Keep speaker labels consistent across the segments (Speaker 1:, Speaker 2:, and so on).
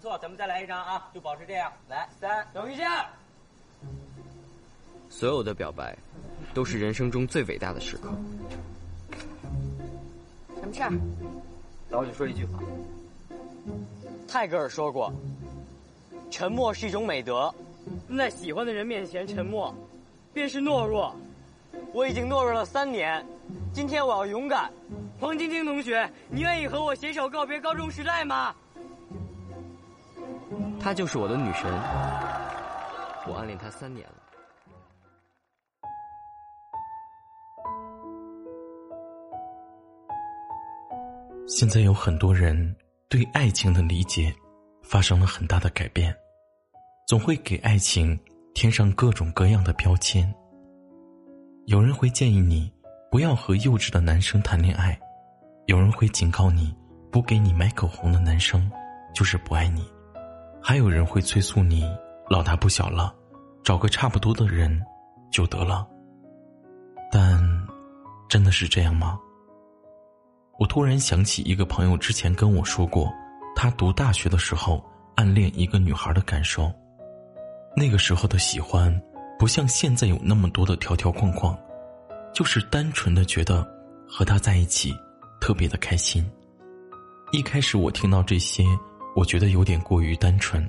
Speaker 1: 错，咱们再来一张啊，就保持这样。来，三，等一下。
Speaker 2: 所有的表白，都是人生中最伟大的时刻。
Speaker 3: 什么事儿？
Speaker 1: 老就说一句话。
Speaker 4: 泰戈尔说过：“沉默是一种美德，在喜欢的人面前沉默，便是懦弱。”我已经懦弱了三年，今天我要勇敢。黄晶晶同学，你愿意和我携手告别高中时代吗？
Speaker 2: 她就是我的女神，我暗恋她三年了。
Speaker 5: 现在有很多人对爱情的理解发生了很大的改变，总会给爱情添上各种各样的标签。有人会建议你不要和幼稚的男生谈恋爱，有人会警告你不给你买口红的男生就是不爱你。还有人会催促你老大不小了，找个差不多的人就得了。但真的是这样吗？我突然想起一个朋友之前跟我说过，他读大学的时候暗恋一个女孩的感受。那个时候的喜欢，不像现在有那么多的条条框框，就是单纯的觉得和他在一起特别的开心。一开始我听到这些。我觉得有点过于单纯，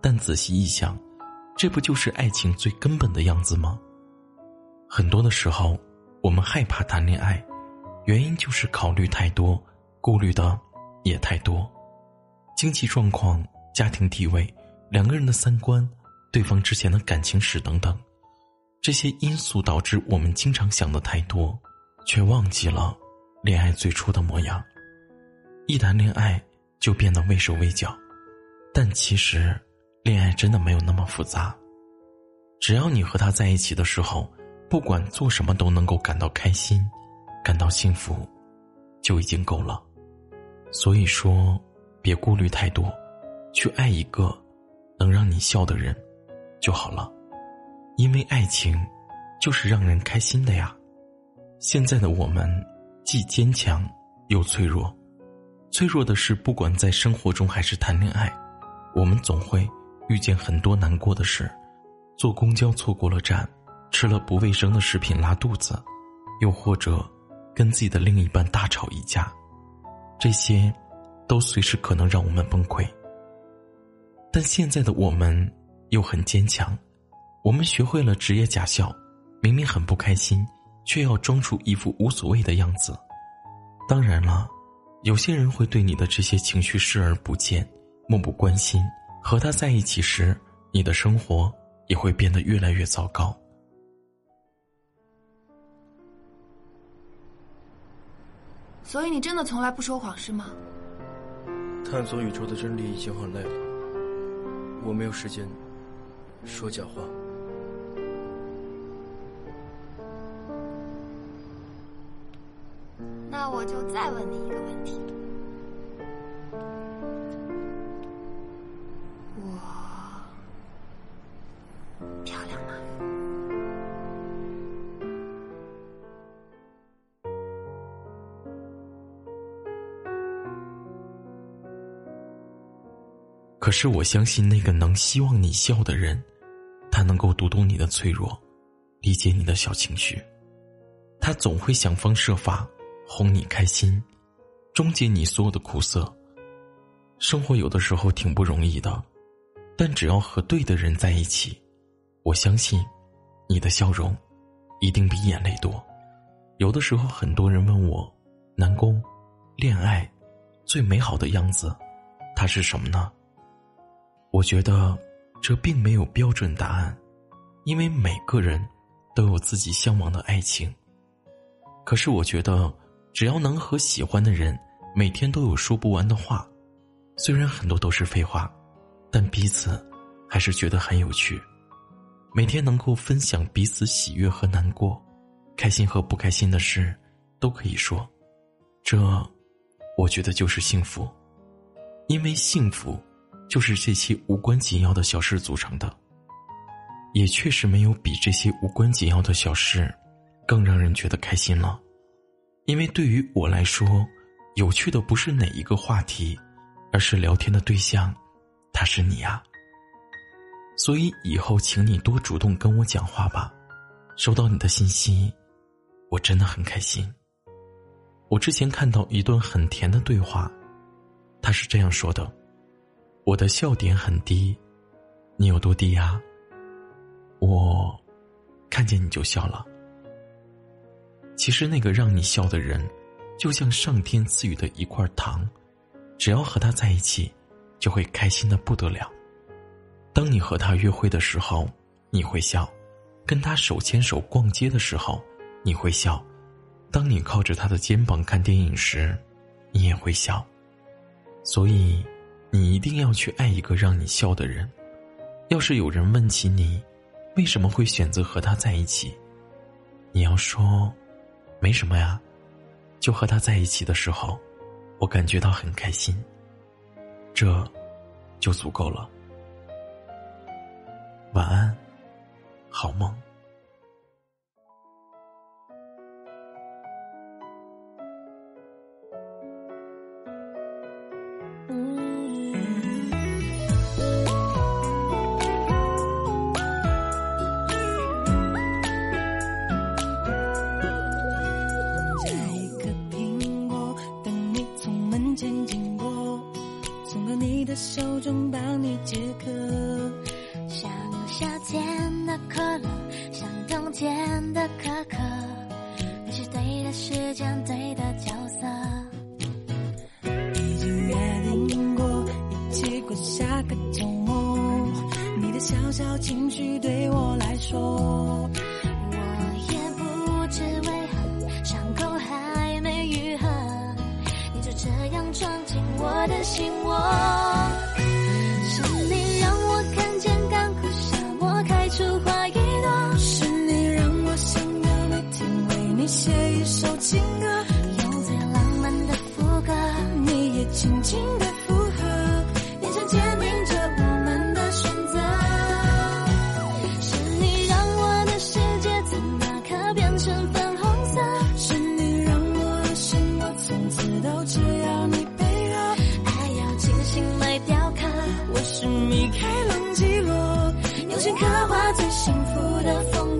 Speaker 5: 但仔细一想，这不就是爱情最根本的样子吗？很多的时候，我们害怕谈恋爱，原因就是考虑太多，顾虑的也太多，经济状况、家庭地位、两个人的三观、对方之前的感情史等等，这些因素导致我们经常想的太多，却忘记了恋爱最初的模样。一谈恋爱。就变得畏手畏脚，但其实，恋爱真的没有那么复杂。只要你和他在一起的时候，不管做什么都能够感到开心，感到幸福，就已经够了。所以说，别顾虑太多，去爱一个能让你笑的人就好了。因为爱情就是让人开心的呀。现在的我们既坚强又脆弱。脆弱的是，不管在生活中还是谈恋爱，我们总会遇见很多难过的事：坐公交错过了站，吃了不卫生的食品拉肚子，又或者跟自己的另一半大吵一架，这些都随时可能让我们崩溃。但现在的我们又很坚强，我们学会了职业假笑，明明很不开心，却要装出一副无所谓的样子。当然了。有些人会对你的这些情绪视而不见，漠不关心。和他在一起时，你的生活也会变得越来越糟糕。
Speaker 3: 所以你真的从来不说谎是吗？
Speaker 6: 探索宇宙的真理已经很累了，我没有时间说假话。
Speaker 3: 我就再问你一个问题：我漂亮吗？
Speaker 5: 可是我相信那个能希望你笑的人，他能够读懂你的脆弱，理解你的小情绪，他总会想方设法。哄你开心，终结你所有的苦涩。生活有的时候挺不容易的，但只要和对的人在一起，我相信，你的笑容一定比眼泪多。有的时候，很多人问我，南宫，恋爱最美好的样子，它是什么呢？我觉得这并没有标准答案，因为每个人都有自己向往的爱情。可是我觉得。只要能和喜欢的人每天都有说不完的话，虽然很多都是废话，但彼此还是觉得很有趣。每天能够分享彼此喜悦和难过，开心和不开心的事都可以说，这我觉得就是幸福，因为幸福就是这些无关紧要的小事组成的。也确实没有比这些无关紧要的小事更让人觉得开心了，因为对于我来说，有趣的不是哪一个话题，而是聊天的对象，他是你呀。所以以后，请你多主动跟我讲话吧。收到你的信息，我真的很开心。我之前看到一段很甜的对话，他是这样说的：“我的笑点很低，你有多低呀？我看见你就笑了。其实那个让你笑的人，就像上天赐予的一块糖，只要和他在一起，就会开心的不得了。”当你和他约会的时候，你会笑；跟他手牵手逛街的时候，你会笑；当你靠着他的肩膀看电影时，你也会笑。所以，你一定要去爱一个让你笑的人。要是有人问起你，为什么会选择和他在一起，你要说，没什么呀，就和他在一起的时候，我感觉到很开心。这，就足够了。晚安，好梦。
Speaker 7: 帮你解渴。
Speaker 8: 像夏天的可乐，像冬天的可可，你是对的时间，对的角色。
Speaker 7: 已经约定过一起过下个周末，你的小小情绪对我来说，
Speaker 8: 我也不知为何伤口还没愈合，你就这样闯进我的心窝。的风